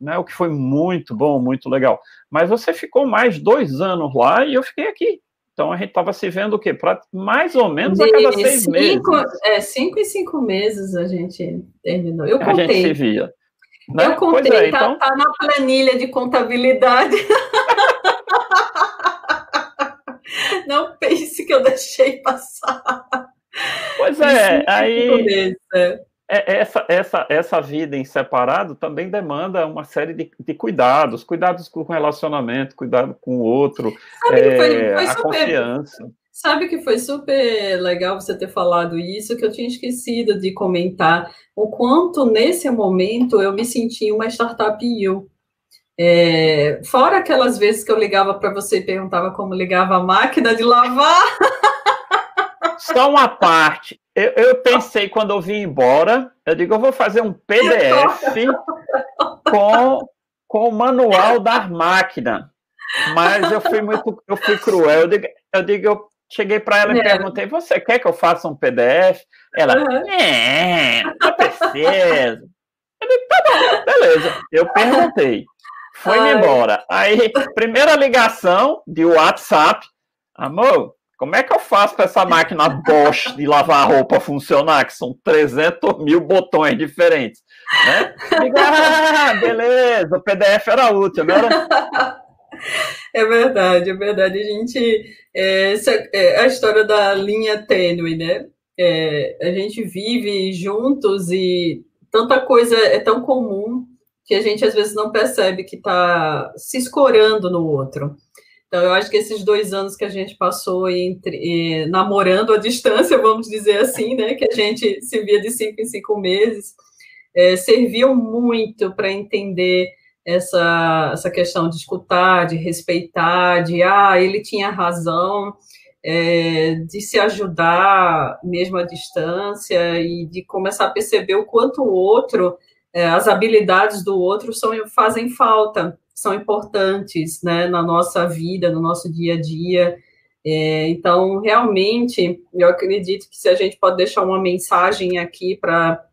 né, o que foi muito bom, muito legal. Mas você ficou mais dois anos lá e eu fiquei aqui. Então a gente estava se vendo o quê? Pra, mais ou menos De a cada seis cinco, meses. É, cinco e cinco meses a gente terminou. Eu contei. A gente se via. Né? Eu contei, é, tá, então... tá na planilha de contabilidade. Não pense que eu deixei passar. Pois é, aí. Meses, é. É, essa, essa, essa vida em separado também demanda uma série de, de cuidados, cuidados com o relacionamento, cuidado com o outro, é, foi, foi a super, confiança. Sabe que foi super legal você ter falado isso, que eu tinha esquecido de comentar o quanto nesse momento eu me senti uma startup eu. É, fora aquelas vezes que eu ligava para você e perguntava como ligava a máquina de lavar. Só uma parte. Eu, eu, pensei quando eu vim embora, eu digo, eu vou fazer um PDF com, com o manual da máquina. Mas eu fui muito, eu fui cruel. Eu digo, eu, digo, eu cheguei para ela e é. perguntei, você quer que eu faça um PDF? Ela, uhum. é, não precisa. Eu digo, tá bom, beleza. Eu perguntei. Foi embora. Aí, primeira ligação de WhatsApp. Amor, como é que eu faço para essa máquina Bosch de lavar roupa funcionar? Que são 300 mil botões diferentes. Né? Diga, ah, beleza, o PDF era útil, não era? É verdade, é verdade. A gente. É, essa, é a história da linha tênue, né? É, a gente vive juntos e tanta coisa é tão comum que a gente às vezes não percebe que está se escorando no outro. Então, eu acho que esses dois anos que a gente passou entre, namorando à distância, vamos dizer assim, né, que a gente se via de cinco em cinco meses, é, serviu muito para entender essa, essa questão de escutar, de respeitar, de, ah, ele tinha razão, é, de se ajudar mesmo à distância e de começar a perceber o quanto o outro, é, as habilidades do outro são, fazem falta são importantes né, na nossa vida, no nosso dia a dia. É, então, realmente, eu acredito que se a gente pode deixar uma mensagem aqui para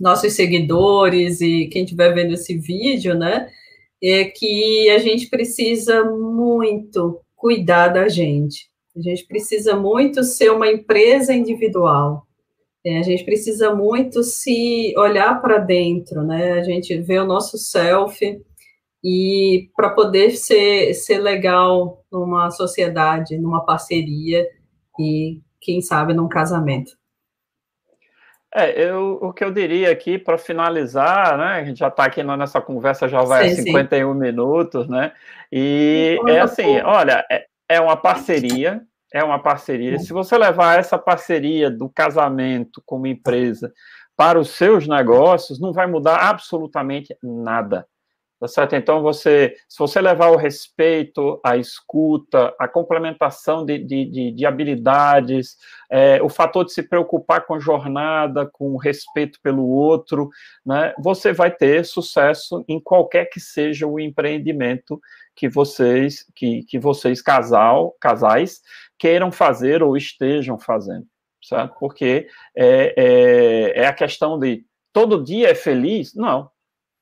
nossos seguidores e quem estiver vendo esse vídeo, né, é que a gente precisa muito cuidar da gente. A gente precisa muito ser uma empresa individual. É, a gente precisa muito se olhar para dentro, né? A gente vê o nosso self, e para poder ser, ser legal numa sociedade, numa parceria e, quem sabe, num casamento. É, eu, o que eu diria aqui para finalizar, né? A gente já está aqui nessa conversa, já vai sim, 51 sim. minutos, né? E é assim, olha, é, é uma parceria, é uma parceria. Se você levar essa parceria do casamento como empresa para os seus negócios, não vai mudar absolutamente nada. Tá certo? Então, você, se você levar o respeito, a escuta, a complementação de, de, de habilidades, é, o fator de se preocupar com jornada, com respeito pelo outro, né, você vai ter sucesso em qualquer que seja o empreendimento que vocês, que, que vocês casal, casais queiram fazer ou estejam fazendo, certo? Porque é, é, é a questão de todo dia é feliz? Não,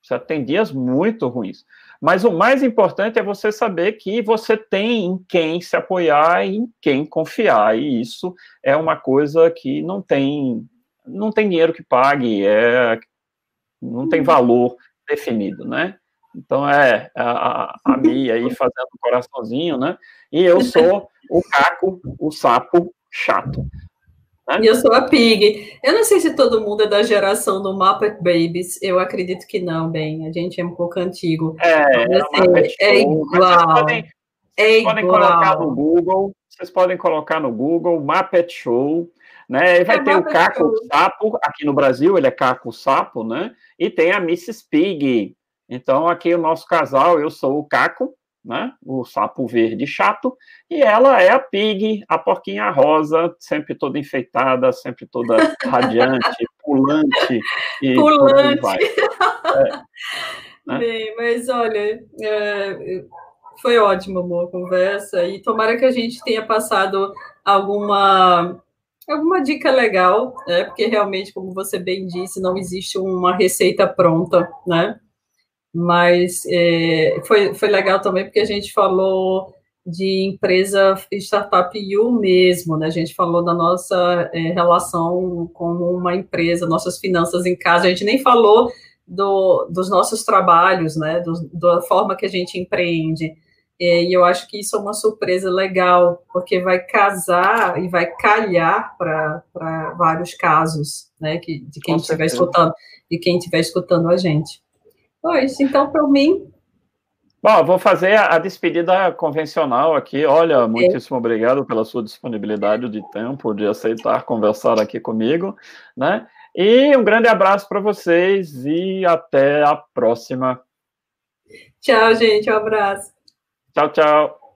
Certo? Tem dias muito ruins. Mas o mais importante é você saber que você tem em quem se apoiar e em quem confiar. E isso é uma coisa que não tem, não tem dinheiro que pague, é, não tem valor definido, né? Então é a, a Mia aí fazendo o coraçãozinho, né? E eu sou o Caco, o sapo chato. Né? E eu sou a Pig. Eu não sei se todo mundo é da geração do Muppet Babies. Eu acredito que não, bem. A gente é um pouco antigo. É, Mas, assim, é igual. Vocês podem, é podem igual. colocar no Google. Vocês podem colocar no Google Muppet Show. Né? E vai é ter o Caco Show. Sapo, aqui no Brasil ele é Caco Sapo, né? E tem a Mrs. Pig. Então, aqui o nosso casal, eu sou o Caco, né? O sapo verde chato, e ela é a pig, a porquinha rosa, sempre toda enfeitada, sempre toda radiante, pulante e pulante. vai. É, né? Bem, mas olha, é, foi ótimo, amor, a conversa, e tomara que a gente tenha passado alguma alguma dica legal, né? Porque realmente, como você bem disse, não existe uma receita pronta, né? Mas é, foi, foi legal também porque a gente falou de empresa startup U mesmo, né? A gente falou da nossa é, relação com uma empresa, nossas finanças em casa. A gente nem falou do, dos nossos trabalhos, né? Do, da forma que a gente empreende. É, e eu acho que isso é uma surpresa legal, porque vai casar e vai calhar para vários casos, né? Que, de quem estiver escutando, de quem estiver escutando a gente. Pois, então, para mim. Bom, vou fazer a despedida convencional aqui. Olha, muitíssimo é. obrigado pela sua disponibilidade de tempo, de aceitar conversar aqui comigo, né? E um grande abraço para vocês e até a próxima. Tchau, gente. Um abraço. Tchau, tchau.